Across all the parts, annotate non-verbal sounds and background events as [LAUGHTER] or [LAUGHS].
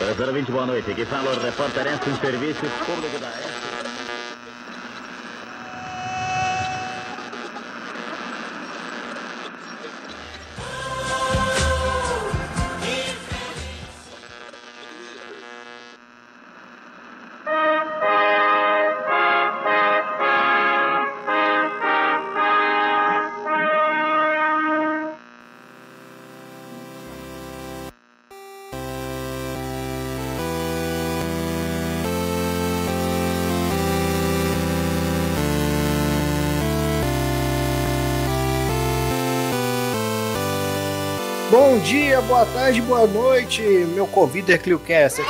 020, boa noite. Aqui fala o repórter em serviço público da dia, boa tarde, boa noite, meu convido ClioCaster.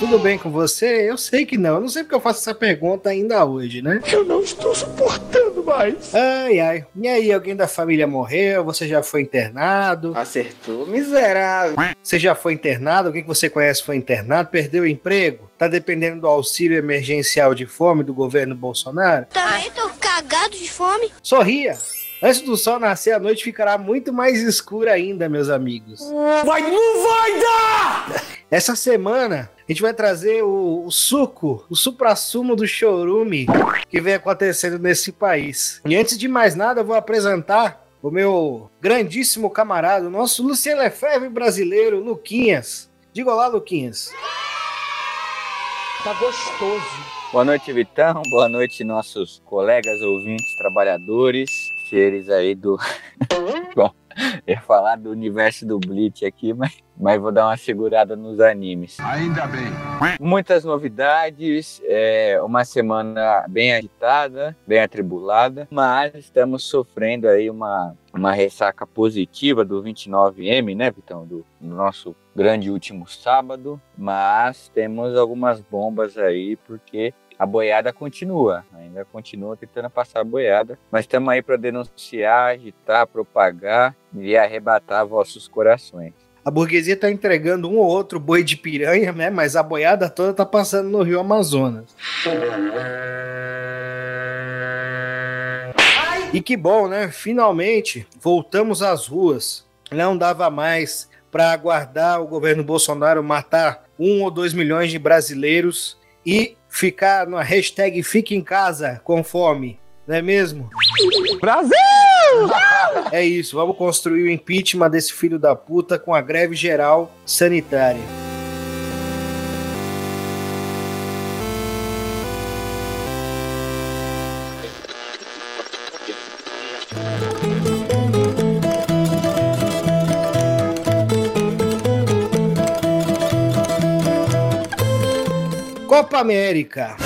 Tudo bem com você? Eu sei que não. Eu não sei porque eu faço essa pergunta ainda hoje, né? Eu não estou suportando mais. Ai, ai. E aí, alguém da família morreu? Você já foi internado? Acertou, miserável. Você já foi internado? Alguém que você conhece foi internado? Perdeu o emprego? Tá dependendo do auxílio emergencial de fome do governo Bolsonaro? Também tô cagado de fome. Sorria. Antes do sol nascer, a noite ficará muito mais escura ainda, meus amigos. Vai, não vai dar! Essa semana, a gente vai trazer o, o suco, o supra-sumo do chorume que vem acontecendo nesse país. E antes de mais nada, eu vou apresentar o meu grandíssimo camarada, o nosso Luciano Lefebvre brasileiro, Luquinhas. Diga olá, Luquinhas. Tá gostoso. Boa noite, Vitão. Boa noite, nossos colegas, ouvintes, trabalhadores seres aí do. [LAUGHS] Bom, eu ia falar do universo do Bleach aqui, mas, mas vou dar uma segurada nos animes. Ainda bem. Muitas novidades, é, uma semana bem agitada, bem atribulada, mas estamos sofrendo aí uma, uma ressaca positiva do 29M, né, Vitão? Do, do nosso grande último sábado, mas temos algumas bombas aí, porque a boiada continua, ainda continua tentando passar a boiada, mas estamos aí para denunciar, agitar, propagar e arrebatar vossos corações. A burguesia está entregando um ou outro boi de piranha, né? Mas a boiada toda está passando no Rio Amazonas. E que bom, né? Finalmente voltamos às ruas. Não dava mais para aguardar o governo Bolsonaro matar um ou dois milhões de brasileiros e ficar na hashtag Fique em Casa com fome, não é mesmo? Brasil! É isso, vamos construir o impeachment desse filho da puta com a greve geral sanitária. Copa América.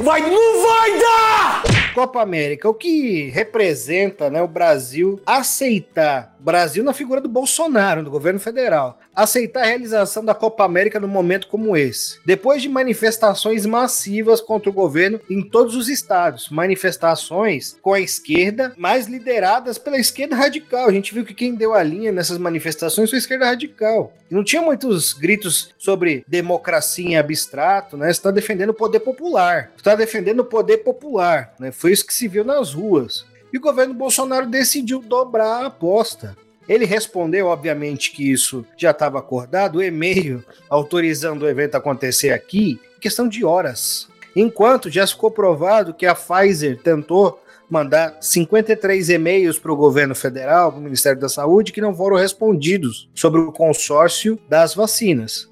Vai, não vai dar! Copa América, o que representa né, o Brasil aceitar, Brasil na figura do Bolsonaro, do governo federal, aceitar a realização da Copa América num momento como esse. Depois de manifestações massivas contra o governo em todos os estados, manifestações com a esquerda, mas lideradas pela esquerda radical. A gente viu que quem deu a linha nessas manifestações foi a esquerda radical. E não tinha muitos gritos sobre democracia em abstrato, né? Você está defendendo o poder popular. Está defendendo o poder popular, né? Foi isso que se viu nas ruas. E o governo Bolsonaro decidiu dobrar a aposta. Ele respondeu, obviamente, que isso já estava acordado, o e-mail autorizando o evento acontecer aqui, questão de horas. Enquanto já ficou provado que a Pfizer tentou mandar 53 e-mails para o governo federal, para o Ministério da Saúde, que não foram respondidos sobre o consórcio das vacinas.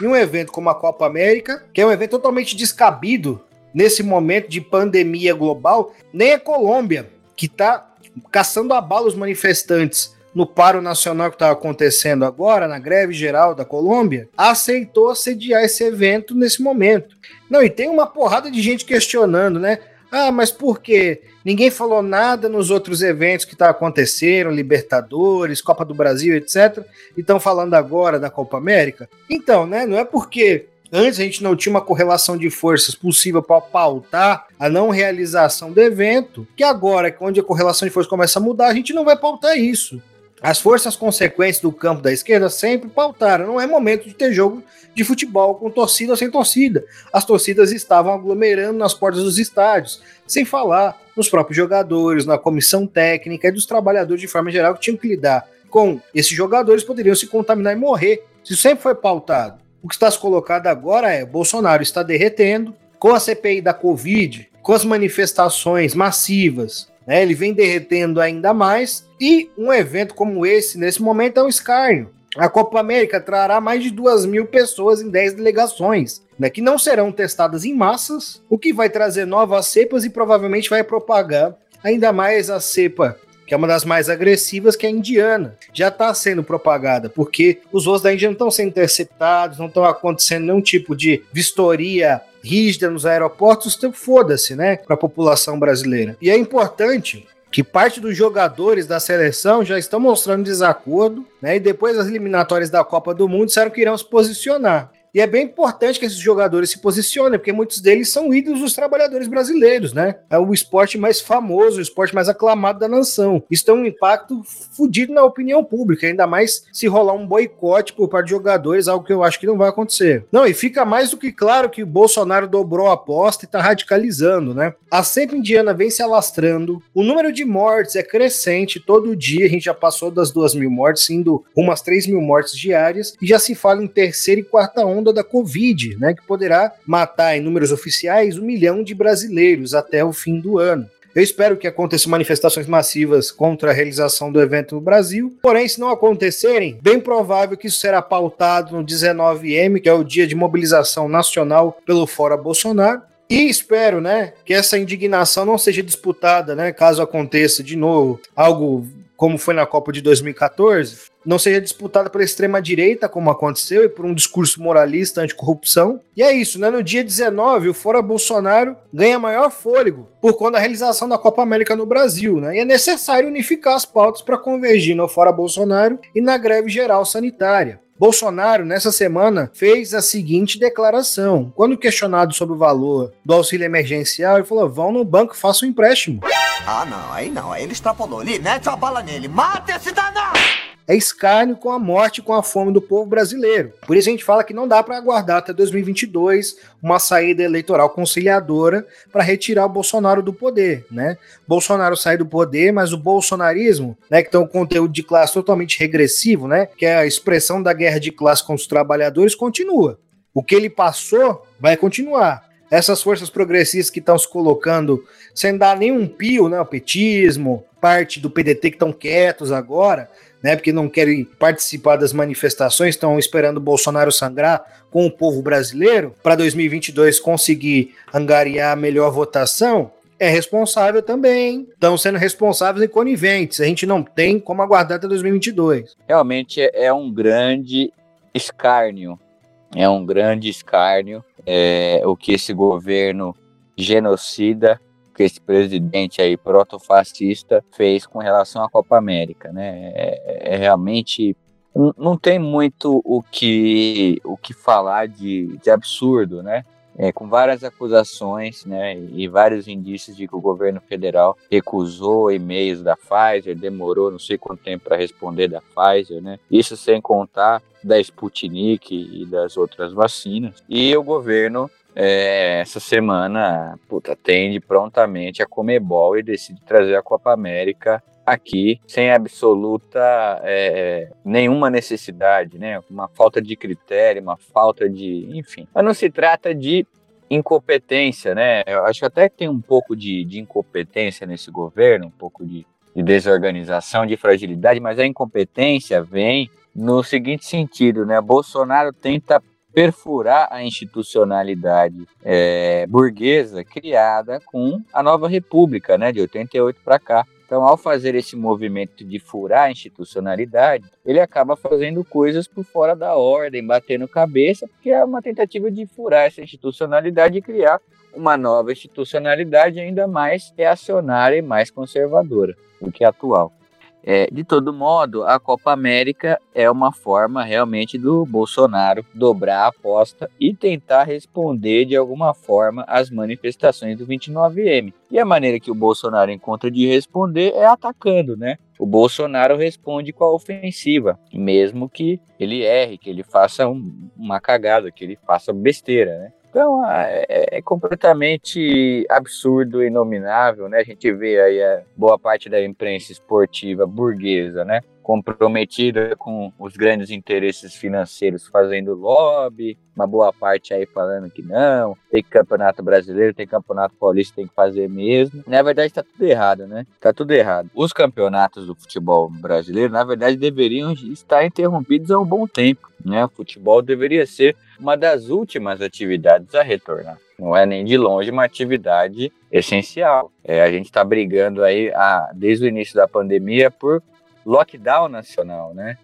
E um evento como a Copa América, que é um evento totalmente descabido nesse momento de pandemia global, nem a Colômbia, que está caçando a bala os manifestantes no paro nacional que está acontecendo agora, na greve geral da Colômbia, aceitou sediar esse evento nesse momento. Não, e tem uma porrada de gente questionando, né? Ah, mas por quê? Ninguém falou nada nos outros eventos que tá aconteceram, Libertadores, Copa do Brasil, etc. E estão falando agora da Copa América? Então, né? Não é porque Antes a gente não tinha uma correlação de forças possível para pautar a não realização do evento, que agora, onde a correlação de forças começa a mudar, a gente não vai pautar isso. As forças consequentes do campo da esquerda sempre pautaram. Não é momento de ter jogo de futebol com torcida ou sem torcida. As torcidas estavam aglomerando nas portas dos estádios, sem falar nos próprios jogadores, na comissão técnica e dos trabalhadores de forma geral que tinham que lidar com esses jogadores poderiam se contaminar e morrer. Isso sempre foi pautado. O que está se colocado agora é Bolsonaro está derretendo com a CPI da Covid, com as manifestações massivas, né, ele vem derretendo ainda mais e um evento como esse, nesse momento, é um escárnio. A Copa América trará mais de duas mil pessoas em 10 delegações, né, que não serão testadas em massas, o que vai trazer novas cepas e provavelmente vai propagar ainda mais a cepa que é uma das mais agressivas, que é a indiana. Já está sendo propagada, porque os voos da Índia não estão sendo interceptados, não estão acontecendo nenhum tipo de vistoria rígida nos aeroportos, então foda-se, né, para a população brasileira. E é importante que parte dos jogadores da seleção já estão mostrando desacordo, né? E depois das eliminatórias da Copa do Mundo disseram que irão se posicionar. E é bem importante que esses jogadores se posicionem, porque muitos deles são ídolos dos trabalhadores brasileiros, né? É o esporte mais famoso, o esporte mais aclamado da nação. Isso tem um impacto fodido na opinião pública, ainda mais se rolar um boicote por parte de jogadores, algo que eu acho que não vai acontecer. Não, e fica mais do que claro que o Bolsonaro dobrou a aposta e tá radicalizando, né? A cepa indiana vem se alastrando, o número de mortes é crescente todo dia, a gente já passou das duas mil mortes, indo umas três mil mortes diárias, e já se fala em terceira e quarta onda onda da Covid, né, que poderá matar, em números oficiais, um milhão de brasileiros até o fim do ano. Eu espero que aconteçam manifestações massivas contra a realização do evento no Brasil. Porém, se não acontecerem, bem provável que isso será pautado no 19M, que é o dia de mobilização nacional pelo Fora Bolsonaro. E espero, né, que essa indignação não seja disputada, né, caso aconteça de novo algo como foi na Copa de 2014, não seja disputada pela extrema-direita, como aconteceu, e por um discurso moralista anticorrupção. E é isso, né? No dia 19, o Fora Bolsonaro ganha maior fôlego por conta da realização da Copa América no Brasil, né? E é necessário unificar as pautas para convergir no Fora Bolsonaro e na greve geral sanitária. Bolsonaro, nessa semana, fez a seguinte declaração. Quando questionado sobre o valor do auxílio emergencial, ele falou: vão no banco, faça um empréstimo. Ah, não, aí não, aí ele extrapolou. Ali, mete a bala nele, mata esse danado! é escárnio com a morte, com a fome do povo brasileiro. Por isso a gente fala que não dá para aguardar até 2022 uma saída eleitoral conciliadora para retirar o Bolsonaro do poder, né? Bolsonaro sai do poder, mas o bolsonarismo, né, que tem um conteúdo de classe totalmente regressivo, né, que é a expressão da guerra de classe com os trabalhadores, continua. O que ele passou vai continuar essas forças progressistas que estão se colocando sem dar nenhum pio, né? O petismo, parte do PDT que estão quietos agora, né, porque não querem participar das manifestações, estão esperando o Bolsonaro sangrar com o povo brasileiro para 2022 conseguir angariar a melhor votação, é responsável também. Estão sendo responsáveis e coniventes. A gente não tem como aguardar até 2022. Realmente é um grande escárnio. É um grande escárnio é, o que esse governo genocida que esse presidente aí protofascista fez com relação à Copa América, né? É, é realmente não tem muito o que o que falar de, de absurdo, né? É, com várias acusações né, e vários indícios de que o governo federal recusou e-mails da Pfizer, demorou não sei quanto tempo para responder da Pfizer, né? Isso sem contar da Sputnik e das outras vacinas. E o governo é, essa semana puta, atende prontamente a Comebol e decide trazer a Copa América aqui sem absoluta é, nenhuma necessidade, né? Uma falta de critério, uma falta de, enfim. Mas não se trata de incompetência, né? Eu acho até que tem um pouco de, de incompetência nesse governo, um pouco de, de desorganização, de fragilidade, mas a incompetência vem no seguinte sentido, né? Bolsonaro tenta perfurar a institucionalidade é, burguesa criada com a nova república, né, de 88 para cá. Então, ao fazer esse movimento de furar a institucionalidade, ele acaba fazendo coisas por fora da ordem, batendo cabeça, porque é uma tentativa de furar essa institucionalidade e criar uma nova institucionalidade ainda mais reacionária e mais conservadora do que a atual. É, de todo modo, a Copa América é uma forma realmente do Bolsonaro dobrar a aposta e tentar responder de alguma forma às manifestações do 29M. E a maneira que o Bolsonaro encontra de responder é atacando, né? O Bolsonaro responde com a ofensiva, mesmo que ele erre, que ele faça um, uma cagada, que ele faça besteira, né? Então é, é, completamente absurdo e inominável, né? A gente vê aí a boa parte da imprensa esportiva burguesa, né? Comprometida com os grandes interesses financeiros fazendo lobby, uma boa parte aí falando que não, tem campeonato brasileiro, tem campeonato paulista, tem que fazer mesmo. Na verdade, tá tudo errado, né? Tá tudo errado. Os campeonatos do futebol brasileiro, na verdade, deveriam estar interrompidos há um bom tempo, né? O futebol deveria ser uma das últimas atividades a retornar. Não é nem de longe uma atividade essencial. É, a gente está brigando aí a, desde o início da pandemia por lockdown nacional, né?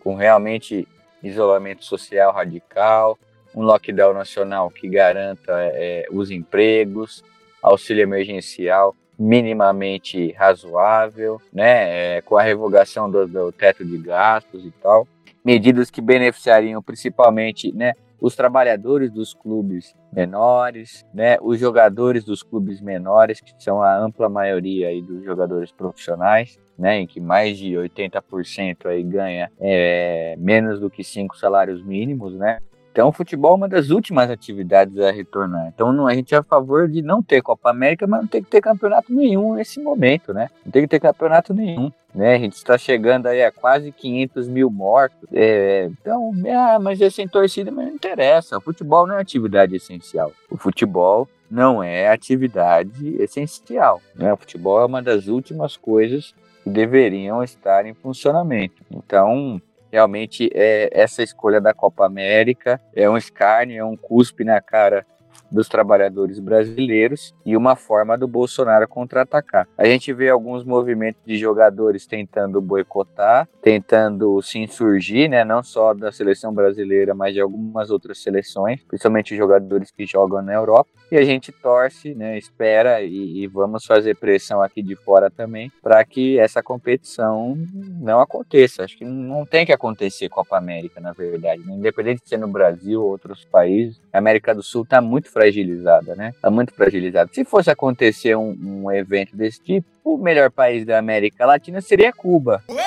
Com realmente isolamento social radical, um lockdown nacional que garanta é, os empregos, auxílio emergencial minimamente razoável, né? É, com a revogação do, do teto de gastos e tal, medidas que beneficiariam principalmente, né? Os trabalhadores dos clubes menores, né, os jogadores dos clubes menores, que são a ampla maioria aí dos jogadores profissionais, né, em que mais de 80% aí ganha é, menos do que cinco salários mínimos, né, então, o futebol é uma das últimas atividades a retornar. Então, não, a gente é a favor de não ter Copa América, mas não tem que ter campeonato nenhum nesse momento, né? Não tem que ter campeonato nenhum. Né? A gente está chegando aí a quase 500 mil mortos. É, então, ah, mas é sem torcida, mas não interessa. O futebol não é atividade essencial. O futebol não é atividade essencial. Né? O futebol é uma das últimas coisas que deveriam estar em funcionamento. Então, realmente é, essa escolha da Copa América é um escárnio, é um cuspe na cara dos trabalhadores brasileiros e uma forma do Bolsonaro contra-atacar. A gente vê alguns movimentos de jogadores tentando boicotar, tentando se insurgir, né, não só da seleção brasileira, mas de algumas outras seleções, principalmente jogadores que jogam na Europa. E a gente torce, né, espera e, e vamos fazer pressão aqui de fora também para que essa competição não aconteça. Acho que não tem que acontecer Copa América, na verdade, né? independente de ser no Brasil ou outros países. A América do Sul está muito fragilizada, né? Tá muito fragilizada. Se fosse acontecer um, um, evento desse tipo, o melhor país da América Latina seria Cuba. Opa!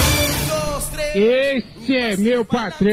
Um, dois, três, Esse é meu patrão!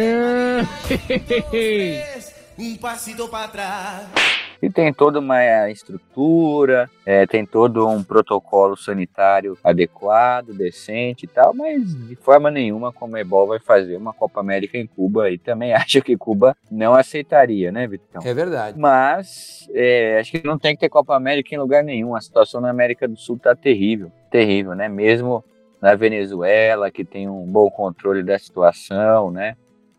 um passito para trás e tem toda uma estrutura, é, tem todo um protocolo sanitário adequado, decente e tal, mas de forma nenhuma como a Ebol vai fazer uma Copa América em Cuba e também [LAUGHS] acho que Cuba não aceitaria, né, Vitão? É verdade. Mas é, acho que não tem que ter Copa América em lugar nenhum. A situação na América do Sul tá terrível, terrível, né? Mesmo na Venezuela, que tem um bom controle da situação, né?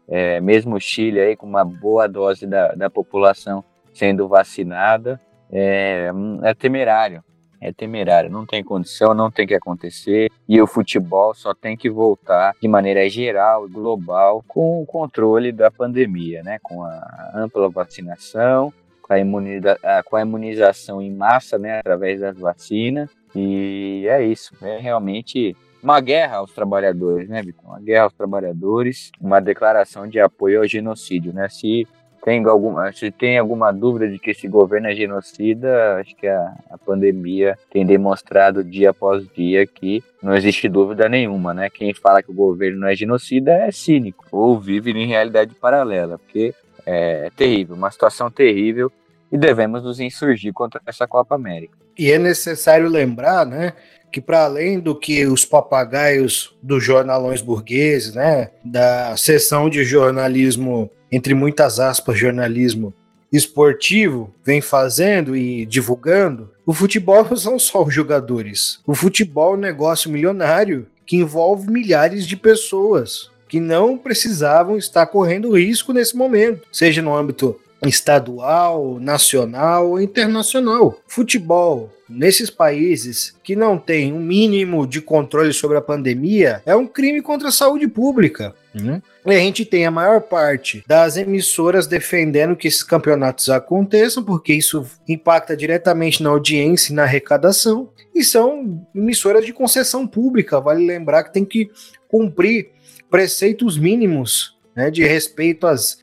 É, mesmo o Chile aí com uma boa dose da, da população sendo vacinada, é, é temerário. É temerário, não tem condição, não tem que acontecer. E o futebol só tem que voltar de maneira geral e global com o controle da pandemia, né? Com a ampla vacinação, com a, imuniza com a imunização em massa, né? Através das vacinas. E é isso. É realmente uma guerra aos trabalhadores, né, Vitor? Uma guerra aos trabalhadores, uma declaração de apoio ao genocídio, né? Se tem alguma, se tem alguma dúvida de que esse governo é genocida, acho que a, a pandemia tem demonstrado dia após dia que não existe dúvida nenhuma, né? Quem fala que o governo não é genocida é cínico ou vive em realidade paralela, porque é terrível, uma situação terrível e devemos nos insurgir contra essa Copa América. E é necessário lembrar, né, que para além do que os papagaios dos jornalões burgueses, né, da seção de jornalismo entre muitas aspas, jornalismo esportivo vem fazendo e divulgando, o futebol não [LAUGHS] são só os jogadores. O futebol é um negócio milionário que envolve milhares de pessoas que não precisavam estar correndo risco nesse momento, seja no âmbito estadual, nacional ou internacional. Futebol nesses países que não tem um mínimo de controle sobre a pandemia é um crime contra a saúde pública. Né? E a gente tem a maior parte das emissoras defendendo que esses campeonatos aconteçam, porque isso impacta diretamente na audiência e na arrecadação. E são emissoras de concessão pública, vale lembrar que tem que cumprir preceitos mínimos né, de respeito às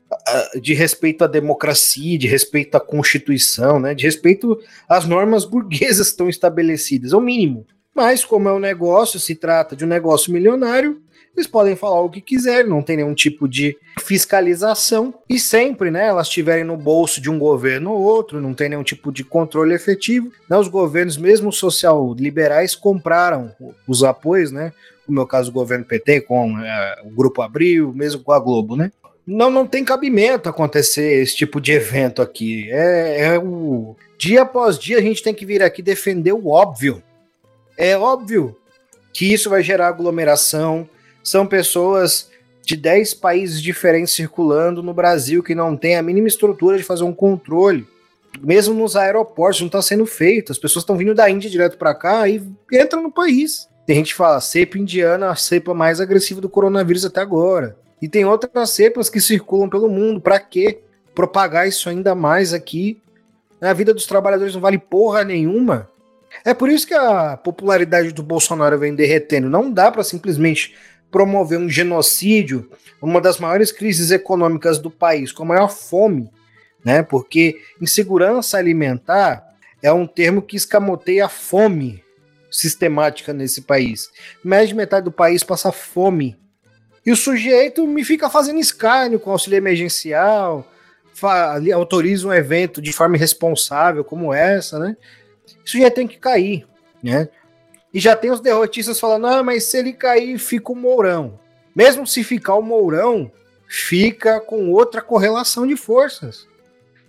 de respeito à democracia, de respeito à Constituição, né, de respeito às normas burguesas que estão estabelecidas, é o mínimo. Mas, como é um negócio, se trata de um negócio milionário, eles podem falar o que quiserem, não tem nenhum tipo de fiscalização. E sempre, né, elas estiverem no bolso de um governo ou outro, não tem nenhum tipo de controle efetivo. Né, os governos, mesmo social-liberais, compraram os apoios, né? No meu caso, o governo PT com é, o Grupo Abril, mesmo com a Globo, né? Não, não tem cabimento acontecer esse tipo de evento aqui. É, é o dia após dia a gente tem que vir aqui defender o óbvio. É óbvio que isso vai gerar aglomeração, são pessoas de 10 países diferentes circulando no Brasil que não tem a mínima estrutura de fazer um controle. Mesmo nos aeroportos não está sendo feito. As pessoas estão vindo da Índia direto para cá e entram no país. Tem gente que fala cepa indiana, a cepa mais agressiva do coronavírus até agora. E tem outras cepas que circulam pelo mundo. Para quê? Propagar isso ainda mais aqui. A vida dos trabalhadores não vale porra nenhuma. É por isso que a popularidade do Bolsonaro vem derretendo. Não dá para simplesmente promover um genocídio, uma das maiores crises econômicas do país, com a maior fome, né? Porque insegurança alimentar é um termo que escamoteia a fome sistemática nesse país. Mais de metade do país passa fome. E o sujeito me fica fazendo escárnio com auxílio emergencial, autoriza um evento de forma irresponsável como essa, né? Isso já tem que cair, né? E já tem os derrotistas falando: ah, mas se ele cair, fica o Mourão. Mesmo se ficar o Mourão, fica com outra correlação de forças.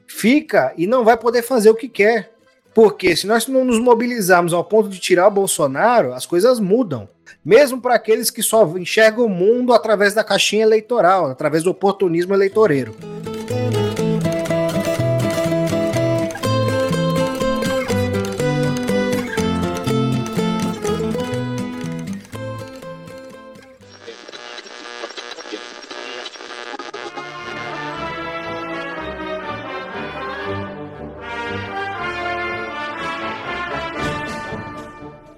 Fica e não vai poder fazer o que quer. Porque se nós não nos mobilizarmos ao ponto de tirar o Bolsonaro, as coisas mudam. Mesmo para aqueles que só enxergam o mundo através da caixinha eleitoral, através do oportunismo eleitoreiro.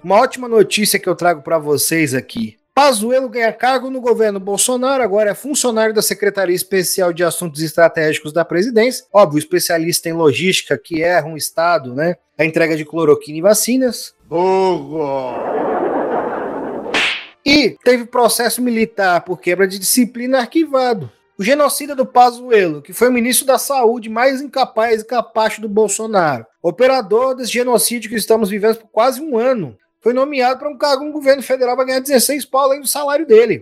Uma ótima notícia que eu trago para vocês aqui. Pazuello ganha cargo no governo Bolsonaro, agora é funcionário da Secretaria Especial de Assuntos Estratégicos da Presidência. Óbvio, especialista em logística que erra um estado, né? A entrega de cloroquina e vacinas. Burro! E teve processo militar por quebra de disciplina arquivado. O genocida do Pazuello, que foi o ministro da Saúde mais incapaz e capacho do Bolsonaro, operador desse genocídio que estamos vivendo por quase um ano, foi nomeado para um cargo no governo federal para ganhar 16 pau além do salário dele.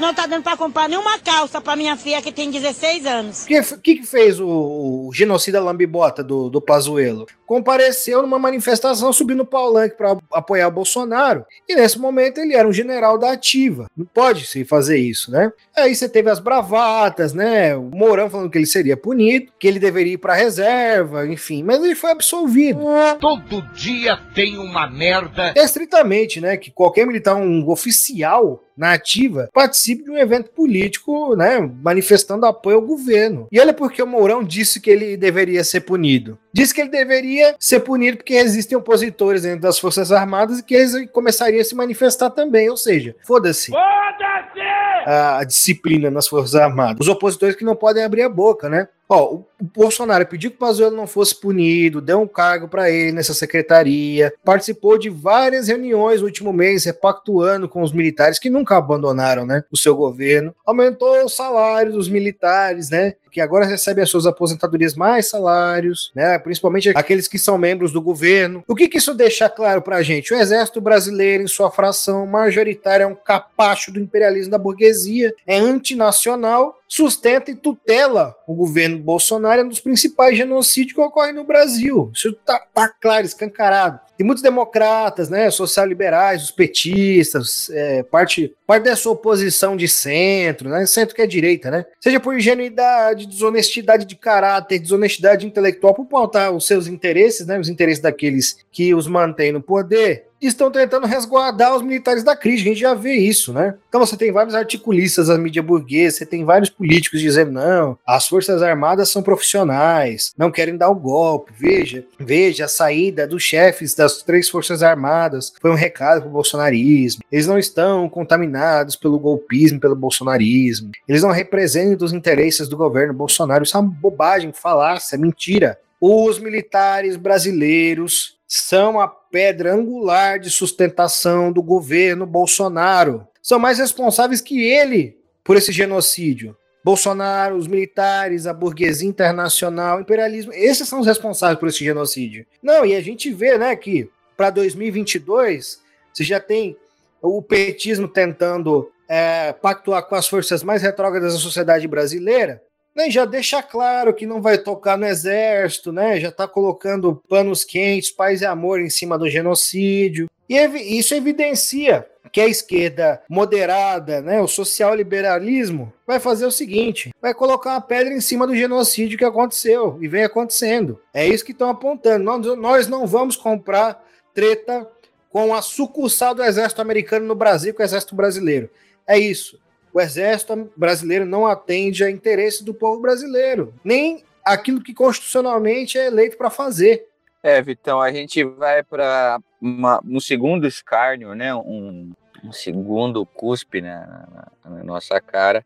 Não tá dando para comprar nenhuma calça para minha filha que tem 16 anos. O que, que, que, fez o, o genocida lambibota do, do Pazuello? Compareceu numa manifestação subindo o palanque para apoiar o Bolsonaro. E nesse momento ele era um general da ativa. Não pode se fazer isso, né? Aí você teve as bravatas, né? O Mourão falando que ele seria punido, que ele deveria ir para reserva, enfim. Mas ele foi absolvido. Todo dia tem uma merda. É estritamente, né? Que qualquer militar, um oficial na ativa, participe de um evento político, né, manifestando apoio ao governo. E olha porque o Mourão disse que ele deveria ser punido. Disse que ele deveria ser punido porque existem opositores dentro das Forças Armadas e que eles começariam a se manifestar também, ou seja, foda-se. Foda-se! A disciplina nas Forças Armadas. Os opositores que não podem abrir a boca, né? Ó, o Bolsonaro pediu que o Pazuello não fosse punido, deu um cargo para ele nessa secretaria, participou de várias reuniões no último mês, repactuando com os militares que nunca abandonaram, né, o seu governo, aumentou o salário dos militares, né, que agora recebem as suas aposentadorias mais salários, né, principalmente aqueles que são membros do governo. O que, que isso deixa claro pra gente? O exército brasileiro, em sua fração majoritária, é um capacho do imperialismo da burguesia, é antinacional sustenta e tutela o governo Bolsonaro, é um dos principais genocídios que ocorrem no Brasil. Isso está tá claro, escancarado. Tem muitos democratas, né, social-liberais, os petistas, é, parte, parte dessa oposição de centro, né, centro que é direita, né, seja por ingenuidade, desonestidade de caráter, desonestidade intelectual, por pautar os seus interesses, né, os interesses daqueles que os mantêm no poder, estão tentando resguardar os militares da crise. A gente já vê isso, né? Então você tem vários articulistas da mídia burguesa, você tem vários políticos dizendo: não, as Forças Armadas são profissionais, não querem dar o golpe. Veja, veja, a saída dos chefes das três Forças Armadas foi um recado para o bolsonarismo. Eles não estão contaminados pelo golpismo, pelo bolsonarismo. Eles não representam os interesses do governo Bolsonaro. Isso é uma bobagem, falácia, mentira. Os militares brasileiros são a pedra angular de sustentação do governo Bolsonaro. São mais responsáveis que ele por esse genocídio. Bolsonaro, os militares, a burguesia internacional, o imperialismo, esses são os responsáveis por esse genocídio. Não, e a gente vê, né, que para 2022 você já tem o petismo tentando é, pactuar com as forças mais retrógradas da sociedade brasileira, né, já deixa claro que não vai tocar no exército, né? Já está colocando panos quentes, paz e amor em cima do genocídio. E isso evidencia que a esquerda moderada, né, o social-liberalismo, vai fazer o seguinte: vai colocar uma pedra em cima do genocídio que aconteceu e vem acontecendo. É isso que estão apontando. Nós, nós não vamos comprar treta com a sucursal do exército americano no Brasil com o exército brasileiro. É isso o exército brasileiro não atende a interesses do povo brasileiro, nem aquilo que constitucionalmente é eleito para fazer. É, Vitão, a gente vai para um segundo escárnio, né? Um, um segundo cuspe na, na, nossa cara,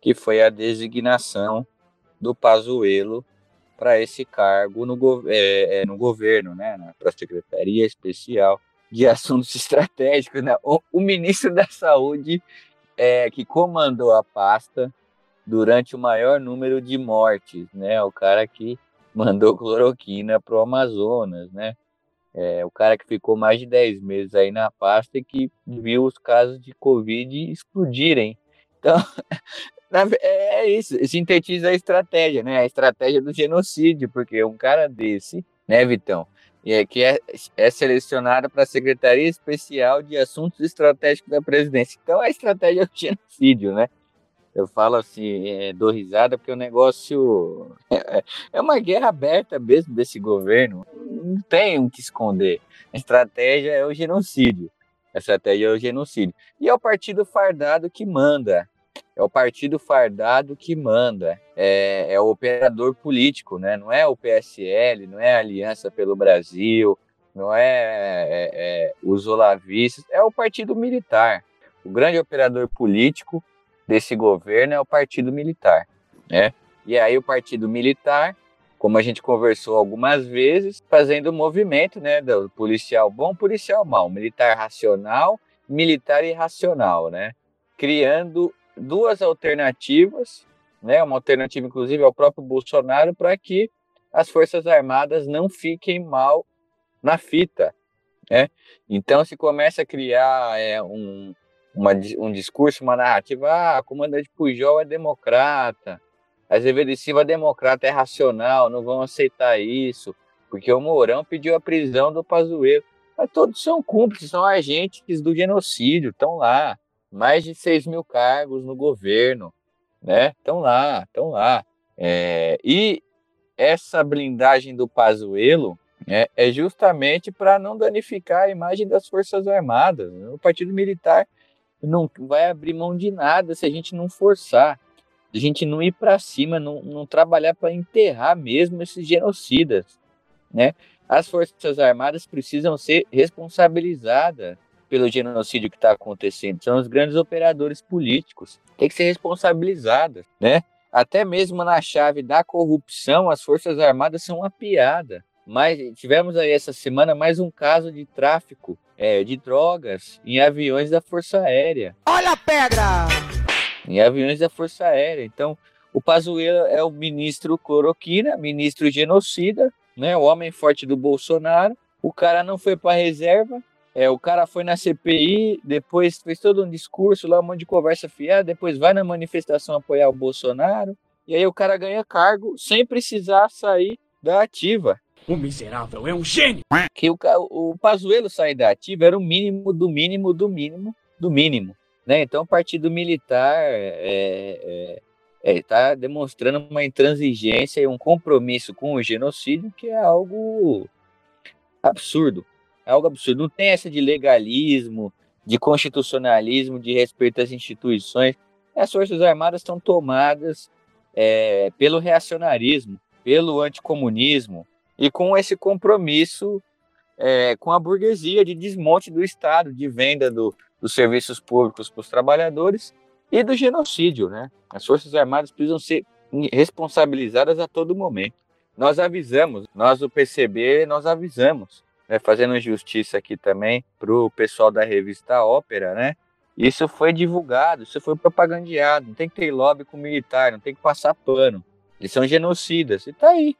que foi a designação do Pazuello para esse cargo no, é, é, no governo, né? Para a Secretaria Especial de Assuntos Estratégicos. Né? O, o ministro da Saúde é, que comandou a pasta durante o maior número de mortes, né? O cara que mandou [LAUGHS] cloroquina para o Amazonas, né? É, o cara que ficou mais de 10 meses aí na pasta e que viu os casos de Covid explodirem. Então, [LAUGHS] é isso, sintetiza a estratégia, né? A estratégia do genocídio, porque um cara desse, né, Vitão, é, que é, é selecionada para a Secretaria Especial de Assuntos Estratégicos da Presidência. Então, a estratégia é o genocídio, né? Eu falo assim, é, dou risada, porque o negócio é, é uma guerra aberta mesmo desse governo. Não tem o que esconder. A estratégia é o genocídio. A estratégia é o genocídio. E é o partido fardado que manda é o partido fardado que manda, é, é, o operador político, né? não é o PSL, não é a Aliança pelo Brasil, não é, é, é os olavistas, é o partido militar. O grande operador político desse governo é o partido militar. Né? E aí o partido militar, como a gente conversou algumas vezes, fazendo o movimento né, do policial bom, policial mau, militar racional, militar irracional, né? criando duas alternativas, né, uma alternativa inclusive ao próprio Bolsonaro, para que as Forças Armadas não fiquem mal na fita. Né? Então se começa a criar é, um, uma, um discurso, uma narrativa, ah, o comandante Pujol é democrata, a Azevedo Silva é democrata, é racional, não vão aceitar isso, porque o Mourão pediu a prisão do Pazuello. Mas todos são cúmplices, são agentes do genocídio, estão lá mais de 6 mil cargos no governo, né? Estão lá, estão lá. É, e essa blindagem do Pazuello é, é justamente para não danificar a imagem das Forças Armadas. Né? O Partido Militar não vai abrir mão de nada se a gente não forçar, se a gente não ir para cima, não, não trabalhar para enterrar mesmo esses genocidas, né? As Forças Armadas precisam ser responsabilizadas pelo genocídio que está acontecendo, são os grandes operadores políticos. Tem que ser responsabilizadas, né? Até mesmo na chave da corrupção, as Forças Armadas são uma piada. Mas tivemos aí essa semana mais um caso de tráfico é, de drogas em aviões da Força Aérea. Olha a pedra! Em aviões da Força Aérea. Então, o Pazuello é o ministro cloroquina, ministro genocida, né, o homem forte do Bolsonaro. O cara não foi para reserva, é, o cara foi na CPI, depois fez todo um discurso lá, um monte de conversa fiada, depois vai na manifestação apoiar o Bolsonaro, e aí o cara ganha cargo sem precisar sair da ativa. O miserável é um gênio! Que o, o Pazuello sair da ativa era o mínimo do mínimo do mínimo do mínimo. Né? Então o partido militar é, é, está é, demonstrando uma intransigência e um compromisso com o genocídio que é algo absurdo. É algo absurdo. Não tem essa de legalismo, de constitucionalismo, de respeito às instituições. As Forças Armadas estão tomadas é, pelo reacionarismo, pelo anticomunismo e com esse compromisso é, com a burguesia de desmonte do Estado, de venda do, dos serviços públicos para os trabalhadores e do genocídio. Né? As Forças Armadas precisam ser responsabilizadas a todo momento. Nós avisamos, nós do PCB, nós avisamos né, fazendo justiça aqui também pro pessoal da revista Ópera, né? Isso foi divulgado, isso foi propagandeado. Não tem que ter lobby com militar, não tem que passar pano. Eles são genocidas. E tá aí,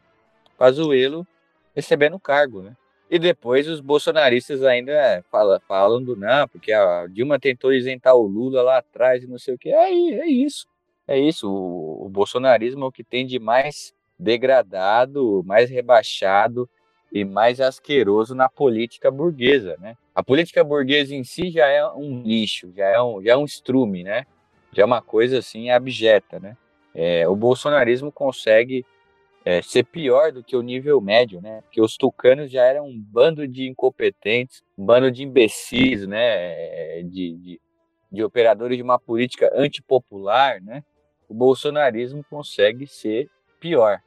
Pazuello recebendo cargo, né? E depois os bolsonaristas ainda falam, falam do não, porque a Dilma tentou isentar o Lula lá atrás e não sei o que. É, é isso. É isso. O, o bolsonarismo é o que tem de mais degradado, mais rebaixado e mais asqueroso na política burguesa, né? A política burguesa em si já é um lixo, já é um, já é um estrume, né? Já é uma coisa assim abjeta, né? É, o bolsonarismo consegue é, ser pior do que o nível médio, né? Porque os tucanos já eram um bando de incompetentes, um bando de imbecis, né? De, de, de operadores de uma política antipopular, né? O bolsonarismo consegue ser pior,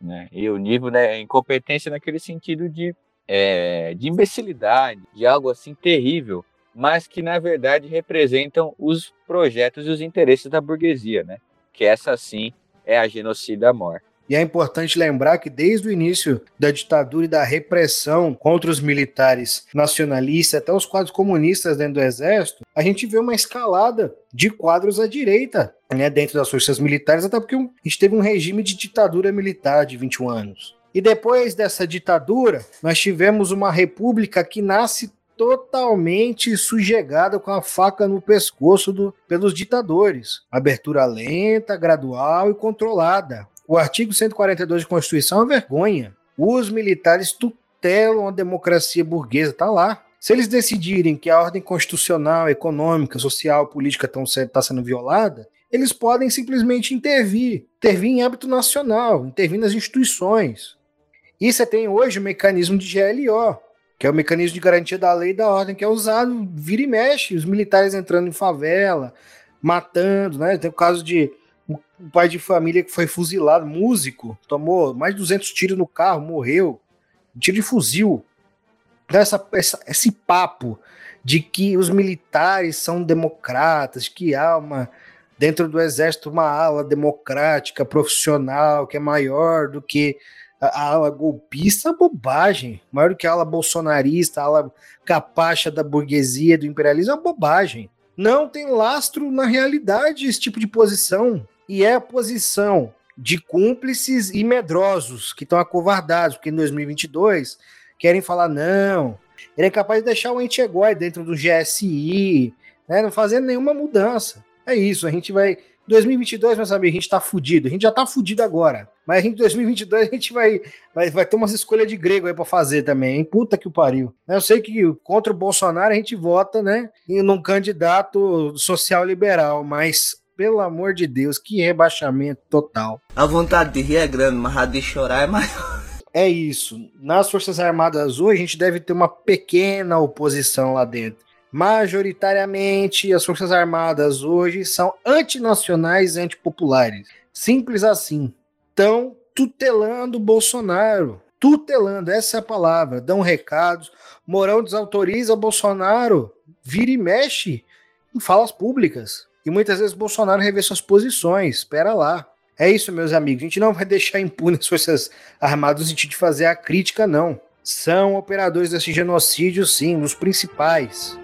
né? E o nível né, incompetência naquele sentido de, é, de imbecilidade, de algo assim terrível, mas que na verdade representam os projetos e os interesses da burguesia, né? Que essa sim é a genocida mor. E é importante lembrar que desde o início da ditadura e da repressão contra os militares nacionalistas, até os quadros comunistas dentro do exército, a gente vê uma escalada de quadros à direita né, dentro das forças militares, até porque a gente teve um regime de ditadura militar de 21 anos. E depois dessa ditadura, nós tivemos uma república que nasce totalmente sujegada com a faca no pescoço do, pelos ditadores. Abertura lenta, gradual e controlada. O artigo 142 da Constituição é uma vergonha. Os militares tutelam a democracia burguesa, tá lá. Se eles decidirem que a ordem constitucional, econômica, social, política está sendo violada, eles podem simplesmente intervir, intervir em âmbito nacional, intervir nas instituições. E você tem hoje o mecanismo de GLO, que é o mecanismo de garantia da lei e da ordem, que é usado, vira e mexe, os militares entrando em favela, matando, né? Tem o caso de um pai de família que foi fuzilado, músico, tomou mais de 200 tiros no carro, morreu, um tiro de fuzil. Então, essa, essa, esse papo de que os militares são democratas, que há uma dentro do exército uma ala democrática, profissional, que é maior do que a, a ala golpista, é bobagem. Maior do que a ala bolsonarista, a ala capacha da burguesia, do imperialismo, é bobagem. Não tem lastro na realidade esse tipo de posição e é a posição de cúmplices e medrosos que estão acovardados, porque em 2022 querem falar não, ele é capaz de deixar o Antigói dentro do GSI, né, não fazendo nenhuma mudança. É isso, a gente vai 2022, meus amigos, a gente tá fudido. A gente já tá fudido agora. Mas em 2022 a gente vai, vai, vai ter umas escolhas de grego aí pra fazer também, hein? Puta que o pariu. Eu sei que contra o Bolsonaro a gente vota, né? Num candidato social liberal, mas pelo amor de Deus, que rebaixamento total. A vontade de rir é grande, mas a de chorar é maior. É isso. Nas Forças Armadas hoje, a gente deve ter uma pequena oposição lá dentro. Majoritariamente, as Forças Armadas hoje são antinacionais e antipopulares. Simples assim. Estão tutelando Bolsonaro. Tutelando, essa é a palavra. Dão recados. Morão desautoriza Bolsonaro. Vira e mexe em falas públicas. E muitas vezes Bolsonaro revê suas posições. Espera lá. É isso, meus amigos. A gente não vai [LAUGHS] deixar impune as Forças Armadas no sentido de fazer a crítica, não. São operadores desse genocídio, sim, os principais.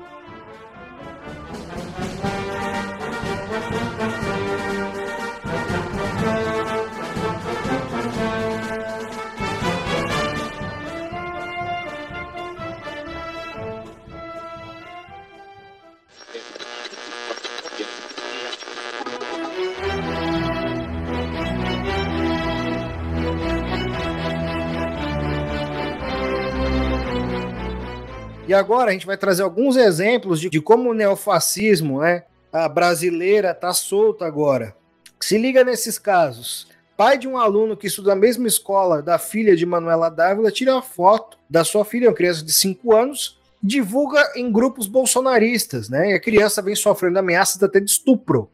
E agora a gente vai trazer alguns exemplos de, de como o neofascismo, né, a brasileira está solta agora. Se liga nesses casos. Pai de um aluno que estuda na mesma escola da filha de Manuela Dávila tira a foto da sua filha, uma criança de 5 anos, divulga em grupos bolsonaristas, né? E a criança vem sofrendo ameaças até de estupro.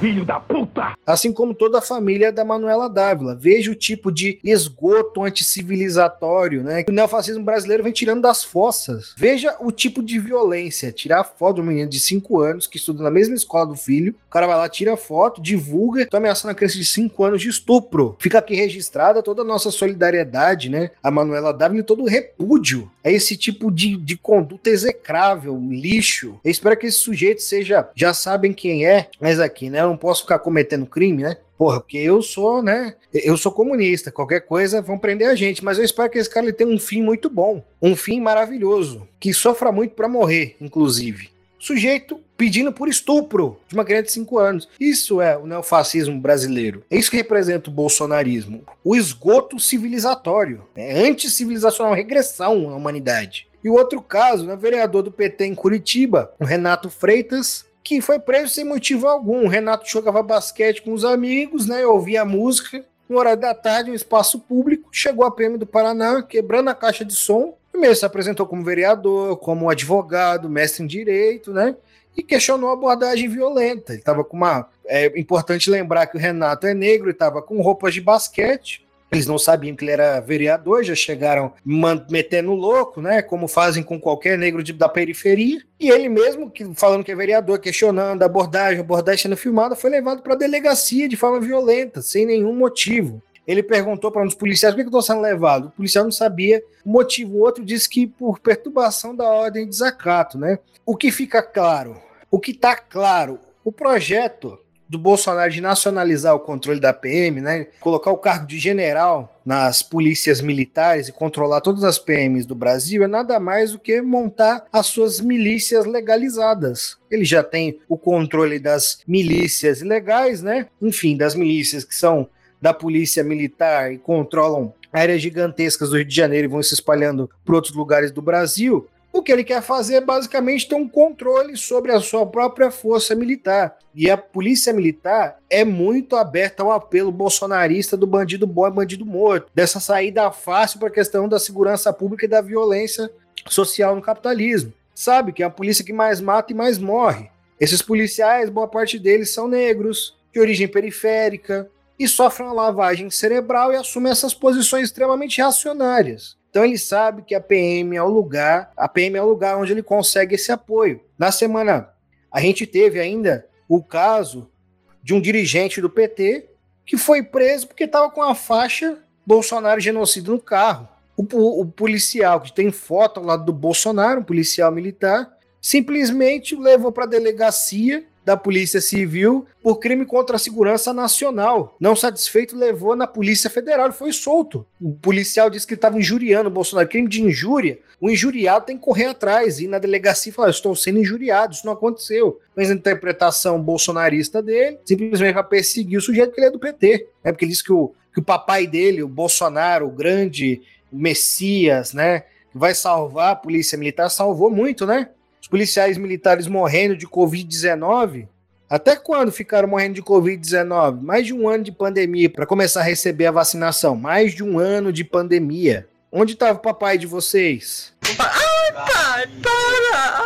Filho da puta! Assim como toda a família da Manuela Dávila. Veja o tipo de esgoto anticivilizatório, né? Que o neofascismo brasileiro vem tirando das fossas. Veja o tipo de violência. Tirar foto de um menino de 5 anos que estuda na mesma escola do filho. O cara vai lá, tira foto, divulga, tô ameaçando a criança de 5 anos de estupro. Fica aqui registrada toda a nossa solidariedade, né? A Manuela Dávila e todo o repúdio a esse tipo de, de conduta execrável, lixo. Eu espero que esse sujeito seja, já sabem quem é, mas aqui, né? Não posso ficar cometendo crime, né? Porra, porque eu sou, né? Eu sou comunista. Qualquer coisa vão prender a gente. Mas eu espero que esse cara ele tenha um fim muito bom. Um fim maravilhoso. Que sofra muito para morrer, inclusive. Sujeito pedindo por estupro de uma criança de 5 anos. Isso é o neofascismo brasileiro. É isso que representa o bolsonarismo. O esgoto civilizatório. É anticivilizacional, regressão à humanidade. E o outro caso, né, vereador do PT em Curitiba, o Renato Freitas, que foi preso sem motivo algum. O Renato jogava basquete com os amigos, né? Ouvia música. No horário da tarde, no espaço público, chegou a PM do Paraná, quebrando a caixa de som. Primeiro se apresentou como vereador, como advogado, mestre em direito, né? E questionou a abordagem violenta. Ele estava com uma. É importante lembrar que o Renato é negro e estava com roupas de basquete. Eles não sabiam que ele era vereador, já chegaram metendo louco, né? Como fazem com qualquer negro de, da periferia. E ele mesmo, que, falando que é vereador, questionando a abordagem, a abordagem sendo filmada, foi levado para a delegacia de forma violenta, sem nenhum motivo. Ele perguntou para um dos policiais por que eu estou sendo levado. O policial não sabia o motivo. O outro disse que por perturbação da ordem de desacato, né? O que fica claro? O que está claro? O projeto do Bolsonaro de nacionalizar o controle da PM, né? Colocar o cargo de general nas polícias militares e controlar todas as PMs do Brasil é nada mais do que montar as suas milícias legalizadas. Ele já tem o controle das milícias ilegais, né? Enfim, das milícias que são da polícia militar e controlam áreas gigantescas do Rio de Janeiro e vão se espalhando por outros lugares do Brasil. O que ele quer fazer é basicamente ter um controle sobre a sua própria força militar. E a polícia militar é muito aberta ao apelo bolsonarista do bandido bom e bandido morto, dessa saída fácil para a questão da segurança pública e da violência social no capitalismo. Sabe que é a polícia que mais mata e mais morre. Esses policiais, boa parte deles são negros, de origem periférica, e sofrem uma lavagem cerebral e assumem essas posições extremamente reacionárias. Então ele sabe que a PM é o lugar, a PM é o lugar onde ele consegue esse apoio. Na semana, a gente teve ainda o caso de um dirigente do PT que foi preso porque estava com a faixa Bolsonaro genocida no carro. O, o, policial que tem foto ao lado do Bolsonaro, um policial militar, simplesmente levou para a delegacia da Polícia Civil por crime contra a segurança nacional. Não satisfeito, levou na Polícia Federal e foi solto. O policial disse que estava injuriando o Bolsonaro. Crime de injúria. O injuriado tem que correr atrás e ir na delegacia e falar: estou sendo injuriado, isso não aconteceu. Mas a interpretação bolsonarista dele, simplesmente para perseguir o sujeito que ele é do PT. É porque ele disse que o, que o papai dele, o Bolsonaro, o grande Messias, né? vai salvar a polícia militar, salvou muito, né? Policiais militares morrendo de Covid-19. Até quando ficaram morrendo de Covid-19? Mais de um ano de pandemia para começar a receber a vacinação. Mais de um ano de pandemia. Onde estava o papai de vocês? Ai, pai, para!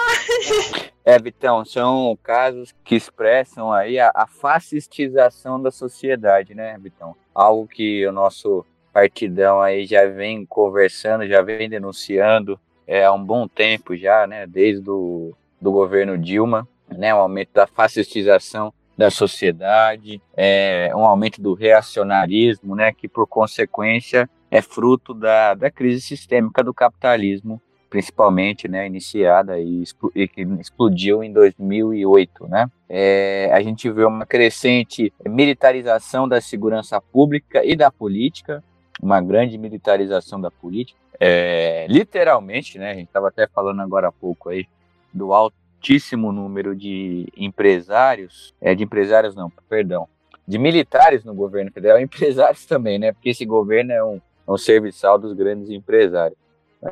É, Vitão, são casos que expressam aí a, a fascistização da sociedade, né, Vitão? Algo que o nosso partidão aí já vem conversando, já vem denunciando é, há um bom tempo já, né, desde o do governo Dilma, né, um aumento da fascistização da sociedade, é, um aumento do reacionarismo, né, que por consequência é fruto da, da crise sistêmica do capitalismo, principalmente, né, iniciada e, e que explodiu em 2008, né. É, a gente vê uma crescente militarização da segurança pública e da política, uma grande militarização da política, é, literalmente, né? A gente estava até falando agora há pouco aí do altíssimo número de empresários, é, de empresários não, perdão, de militares no governo federal, [LAUGHS] empresários também, né? Porque esse governo é um, é um serviçal dos grandes empresários.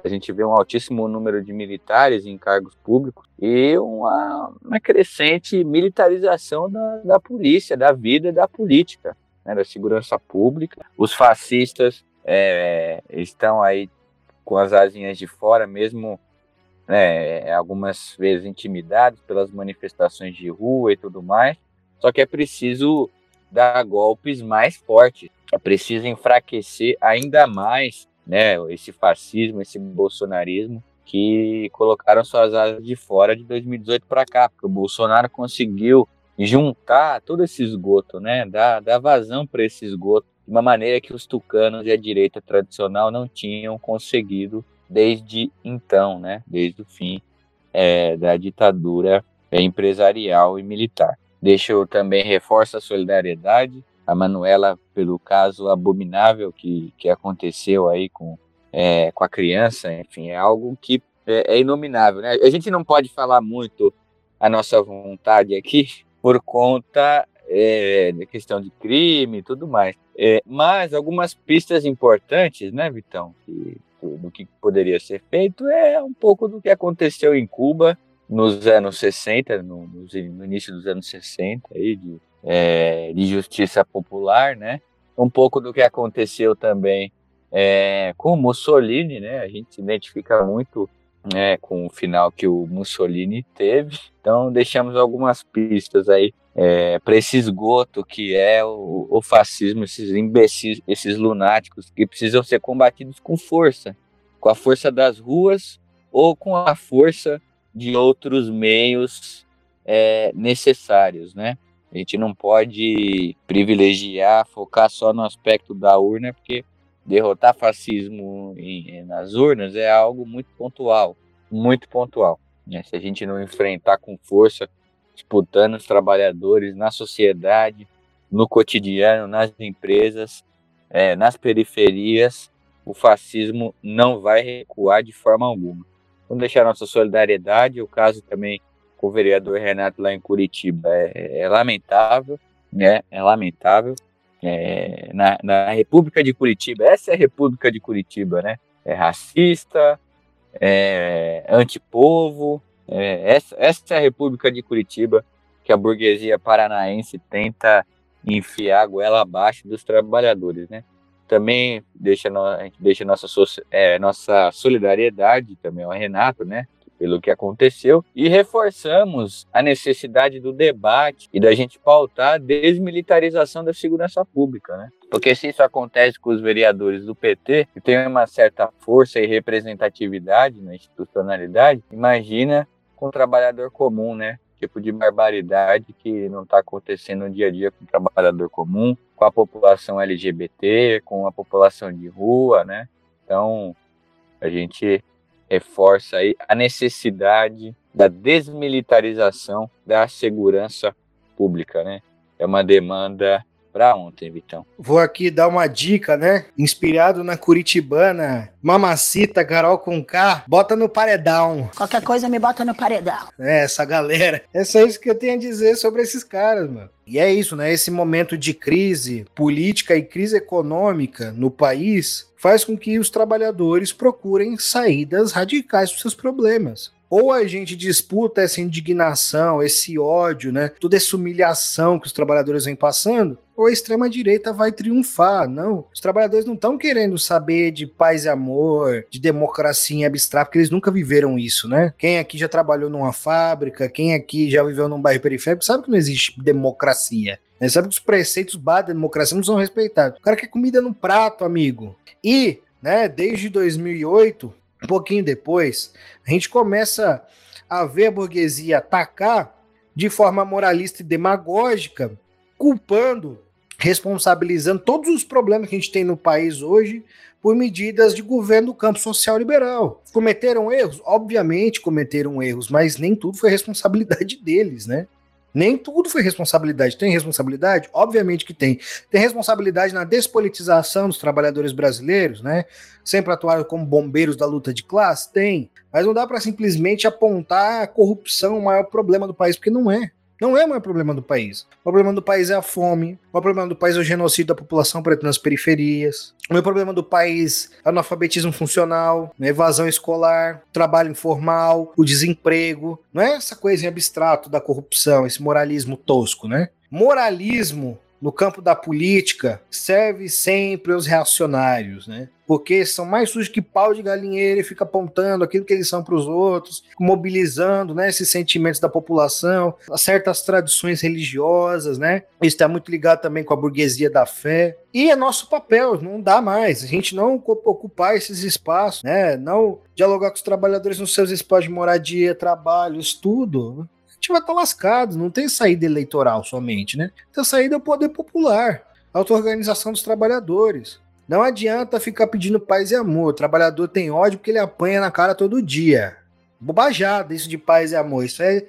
A gente vê um altíssimo número de militares em cargos públicos e uma, uma crescente militarização da, da polícia, da vida da política, né, da segurança pública. Os fascistas é, estão aí com as asinhas de fora, mesmo né, algumas vezes intimidados pelas manifestações de rua e tudo mais. Só que é preciso dar golpes mais fortes. É preciso enfraquecer ainda mais né, esse fascismo, esse bolsonarismo que colocaram suas asas de fora de 2018 para cá, porque o Bolsonaro conseguiu juntar todo esse esgoto, né, dar, dar vazão para esse esgoto de uma maneira que os tucanos e a direita tradicional não tinham conseguido desde então, né, desde o fim é, da ditadura empresarial e militar. Deixa eu também reforço a solidariedade a Manuela pelo caso abominável que, que aconteceu aí com, é, com a criança, enfim, é algo que é, é inominável, né? A gente não pode falar muito a nossa vontade aqui por conta é, da questão de crime e tudo mais. É, mas algumas pistas importantes, né, Vitão, que, do que poderia ser feito é um pouco do que aconteceu em Cuba nos anos 60, no, no início dos anos 60, aí, de, é, de justiça popular, né? Um pouco do que aconteceu também é, com Mussolini, né? A gente se identifica muito né, com o final que o Mussolini teve. Então deixamos algumas pistas aí é, para esse esgoto que é o, o, fascismo, esses imbecis, esses lunáticos que precisam ser combatidos com força, com a força das ruas ou com a força de outros meios é, necessários, né? A gente não pode privilegiar, focar só no aspecto da urna, porque derrotar fascismo em, nas urnas é algo muito pontual, muito pontual. Né? Se a gente não enfrentar com força, disputando os trabalhadores na sociedade, no cotidiano, nas empresas, é, nas periferias, o fascismo não vai recuar de forma alguma. Vamos deixar nossa solidariedade, o caso também com o vereador Renato lá em Curitiba é, é lamentável, né? É lamentável. É, na, na República de Curitiba, essa é a República de Curitiba, né? É racista, é antipovo, é, essa, essa é a República de Curitiba que a burguesia paranaense tenta enfiar a goela abaixo dos trabalhadores, né? Também deixa, a gente deixa nossa, é, nossa solidariedade também ao Renato, né? Pelo que aconteceu e reforçamos a necessidade do debate e da gente pautar a desmilitarização da segurança pública, né? Porque se isso acontece com os vereadores do PT, que tem uma certa força e representatividade na institucionalidade, imagina com o trabalhador comum, né? Tipo de barbaridade que não está acontecendo no dia a dia com o trabalhador comum, com a população LGBT, com a população de rua, né? Então, a gente reforça aí a necessidade da desmilitarização da segurança pública, né? É uma demanda para ontem, Vitão. Vou aqui dar uma dica, né? Inspirado na curitibana, mamacita, Carol com K, bota no paredão. Qualquer coisa me bota no paredão. É, essa galera. É só isso que eu tenho a dizer sobre esses caras, mano. E é isso, né? Esse momento de crise política e crise econômica no país faz com que os trabalhadores procurem saídas radicais para seus problemas ou a gente disputa essa indignação, esse ódio, né? Toda essa humilhação que os trabalhadores vêm passando, ou a extrema-direita vai triunfar. Não. Os trabalhadores não estão querendo saber de paz e amor, de democracia em abstrato, porque eles nunca viveram isso, né? Quem aqui já trabalhou numa fábrica, quem aqui já viveu num bairro periférico, sabe que não existe democracia. Sabe que os preceitos da democracia não são respeitados. O cara quer comida no prato, amigo. E, né, desde 2008, um pouquinho depois, a gente começa a ver a burguesia atacar de forma moralista e demagógica, culpando, responsabilizando todos os problemas que a gente tem no país hoje por medidas de governo do campo social liberal. Cometeram erros? Obviamente cometeram erros, mas nem tudo foi responsabilidade [LAUGHS] deles, né? Nem tudo foi responsabilidade. Tem responsabilidade? Obviamente que tem. Tem responsabilidade na despolitização dos trabalhadores brasileiros, né? Sempre atuaram como bombeiros da luta de classe? Tem. Mas não dá para simplesmente apontar a corrupção o maior problema do país, porque não é. Não é o maior problema do país. O problema do país é a fome. O problema do país é o genocídio da população preta nas periferias. O meu problema do país é o analfabetismo funcional, a evasão escolar, trabalho informal, o desemprego. Não é essa coisa em abstrato da corrupção, esse moralismo tosco, né? Moralismo no campo da política serve sempre os reacionários, né? Porque são mais sujos que pau de galinheiro e fica apontando aquilo que eles são para os outros, mobilizando né, esses sentimentos da população, certas tradições religiosas, né? Isso está muito ligado também com a burguesia da fé. E é nosso papel, não dá mais. A gente não ocupar esses espaços, né? Não dialogar com os trabalhadores nos seus espaços de moradia, trabalho, estudo gente vai estar tá lascado, não tem saída eleitoral somente, né? Tem saída é o poder popular, auto-organização dos trabalhadores. Não adianta ficar pedindo paz e amor. O trabalhador tem ódio porque ele apanha na cara todo dia. Bobajada isso de paz e amor. Isso é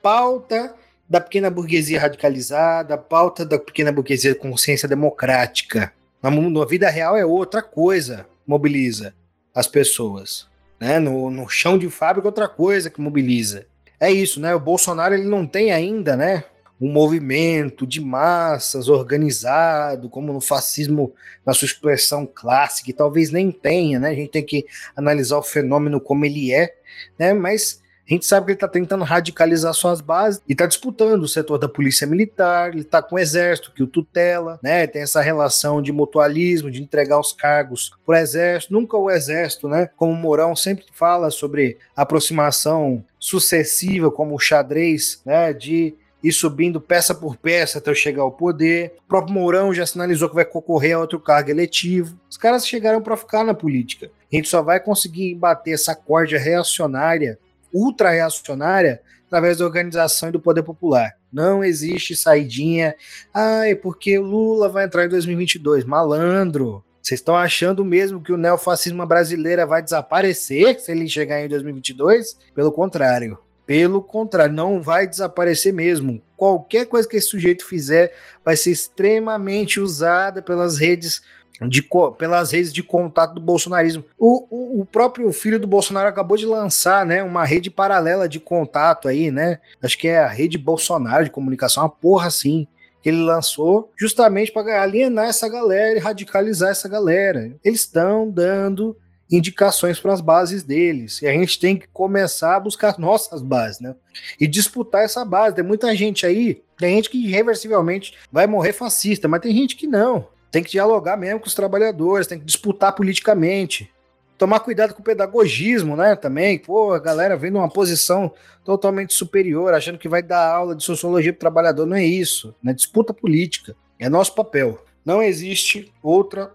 pauta da pequena burguesia radicalizada, pauta da pequena burguesia consciência democrática. Na, na vida real é outra coisa, mobiliza as pessoas. Né? No, no chão de fábrica, outra coisa que mobiliza é isso, né? O Bolsonaro ele não tem ainda, né? Um movimento de massas organizado, como no fascismo, na sua expressão clássica, e talvez nem tenha, né? A gente tem que analisar o fenômeno como ele é, né? Mas a gente sabe que ele está tentando radicalizar suas bases e está disputando o setor da polícia militar, ele está com o exército que o tutela, né? Tem essa relação de mutualismo, de entregar os cargos para o exército. Nunca o exército, né? Como o Mourão sempre fala sobre aproximação sucessiva, como o xadrez, né? De ir subindo peça por peça até eu chegar ao poder. O próprio Mourão já sinalizou que vai concorrer a outro cargo eletivo. Os caras chegaram para ficar na política. A gente só vai conseguir bater essa corda reacionária ultra-reacionária através da organização e do poder popular. Não existe saidinha. É porque o Lula vai entrar em 2022. Malandro. Vocês estão achando mesmo que o neofascismo brasileiro vai desaparecer se ele chegar em 2022? Pelo contrário. Pelo contrário, não vai desaparecer mesmo. Qualquer coisa que esse sujeito fizer vai ser extremamente usada pelas redes de, pelas redes de contato do bolsonarismo. O, o, o, próprio filho do Bolsonaro acabou de lançar, né, uma rede paralela de contato aí, né? Acho que é a rede Bolsonaro de comunicação, uma porra assim. Que ele lançou justamente para alienar essa galera e radicalizar essa galera. Eles estão dando indicações para as bases deles. E a gente tem que começar a buscar nossas bases, né? E disputar essa base. Tem muita gente aí, tem gente que irreversivelmente vai morrer fascista, mas tem gente que não tem que dialogar mesmo com os trabalhadores, tem que disputar politicamente. Tomar cuidado com o pedagogismo, né? Também, pô, a galera vem numa posição totalmente superior, achando que vai dar aula de sociologia para o trabalhador. Não é isso, né? Disputa política. É nosso papel. Não existe outra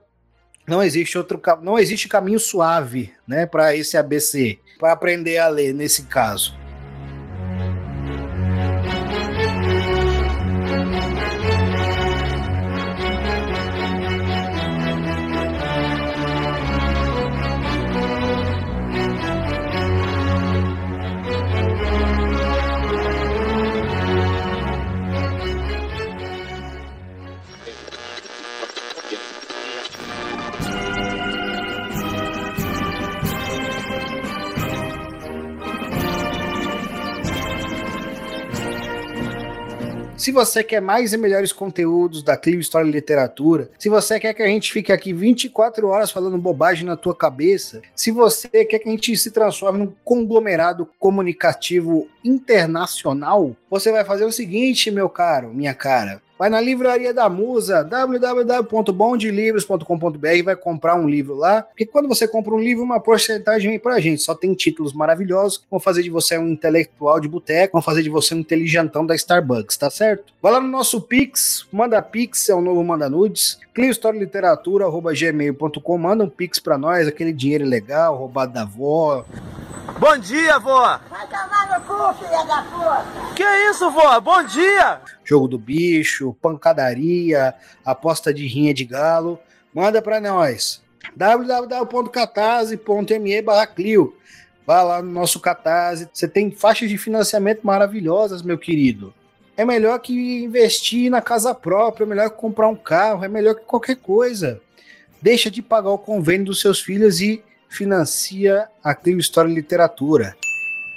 não existe outro não existe caminho suave, né, para esse ABC, para aprender a ler nesse caso. Se você quer mais e melhores conteúdos da Clio História e Literatura, se você quer que a gente fique aqui 24 horas falando bobagem na tua cabeça, se você quer que a gente se transforme num conglomerado comunicativo internacional, você vai fazer o seguinte, meu caro, minha cara. Vai na Livraria da Musa, www.bondelivros.com.br e vai comprar um livro lá. Porque quando você compra um livro, uma porcentagem vem pra gente. Só tem títulos maravilhosos, vão fazer de você um intelectual de boteco, vão fazer de você um inteligentão da Starbucks, tá certo? Vai lá no nosso Pix, manda Pix, é o novo Manda Nudes. cliohistorialiteratura.gmail.com, manda um Pix pra nós, aquele dinheiro legal, roubado da avó. Bom dia, vó! Vai tomar no cu, filha da puta! Que isso, vó? Bom dia! Jogo do bicho, pancadaria, aposta de rinha de galo. Manda pra nós. www.catarse.me barra Clio. Vá lá no nosso Catarse. Você tem faixas de financiamento maravilhosas, meu querido. É melhor que investir na casa própria, é melhor que comprar um carro, é melhor que qualquer coisa. Deixa de pagar o convênio dos seus filhos e financia a Clio História e Literatura.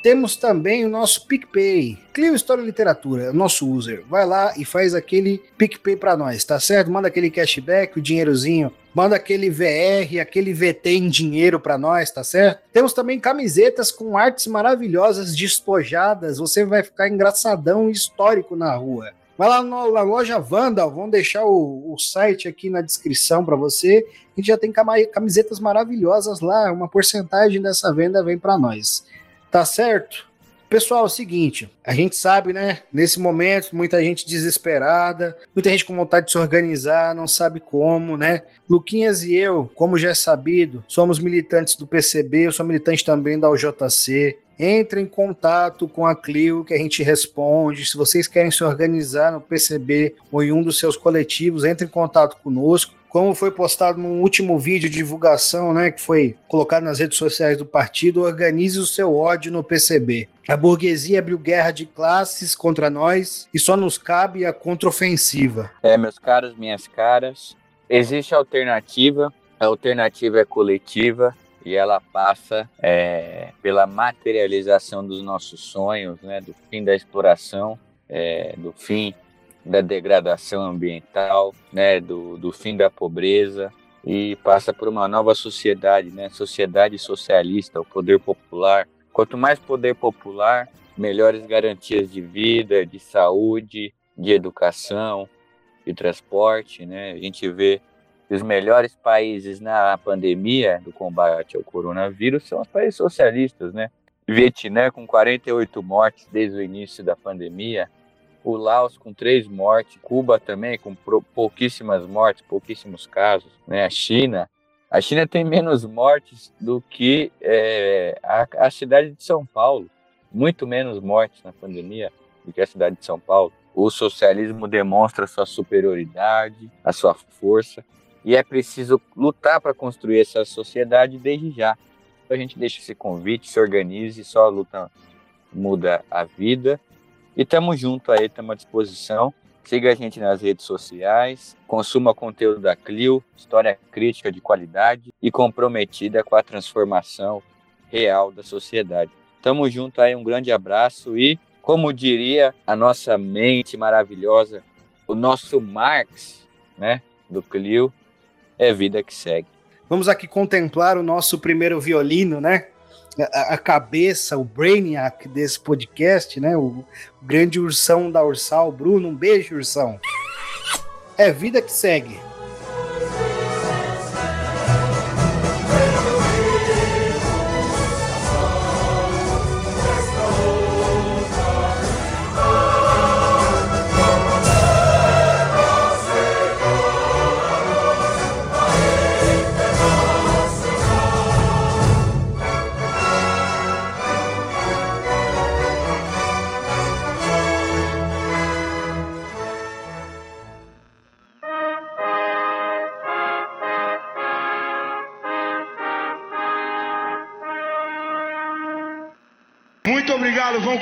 Temos também o nosso PicPay. Clio História e Literatura, nosso user. Vai lá e faz aquele PicPay para nós, tá certo? Manda aquele cashback, o dinheirozinho. Manda aquele VR, aquele VT em dinheiro para nós, tá certo? Temos também camisetas com artes maravilhosas despojadas. Você vai ficar engraçadão e histórico na rua. Vai lá na loja Vandal, vamos deixar o, o site aqui na descrição para você. A gente já tem camisetas maravilhosas lá, uma porcentagem dessa venda vem para nós. Tá certo? Pessoal, é o seguinte, a gente sabe, né? Nesse momento, muita gente desesperada, muita gente com vontade de se organizar, não sabe como, né? Luquinhas e eu, como já é sabido, somos militantes do PCB, eu sou militante também da UJC. Entre em contato com a Clio que a gente responde. Se vocês querem se organizar no PCB ou em um dos seus coletivos, entre em contato conosco como foi postado no último vídeo de divulgação, né, que foi colocado nas redes sociais do partido, organize o seu ódio no PCB. A burguesia abriu guerra de classes contra nós e só nos cabe a contraofensiva. É, meus caros, minhas caras, existe alternativa, a alternativa é coletiva e ela passa é, pela materialização dos nossos sonhos, né, do fim da exploração, é, do fim da degradação ambiental, né, do, do fim da pobreza e passa por uma nova sociedade, né, sociedade socialista, o poder popular. Quanto mais poder popular, melhores garantias de vida, de saúde, de educação, de transporte, né? A gente vê os melhores países na pandemia do combate ao coronavírus são os países socialistas, né? Vietnã com 48 mortes desde o início da pandemia, o Laos com três mortes, Cuba também com pouquíssimas mortes, pouquíssimos casos, né? A China, a China tem menos mortes do que é, a, a, cidade de São Paulo, muito menos mortes na pandemia do que a cidade de São Paulo. O socialismo demonstra sua superioridade, a sua força, e é preciso lutar para construir essa sociedade desde já. Então a gente deixa esse convite, se organize, só a luta muda a vida e tamo junto aí, estamos à disposição. Siga a gente nas redes sociais, consuma conteúdo da Clio, história crítica de qualidade e comprometida com a transformação real da sociedade. Tamo junto aí, um grande abraço e, como diria a nossa mente maravilhosa, o nosso Marx, né, do Clio, é vida que segue. Vamos aqui contemplar o nosso primeiro violino, né? A, cabeça, o brainiac desse podcast, né? O grande ursão da Ursal. Bruno, um beijo, ursão. É vida que segue.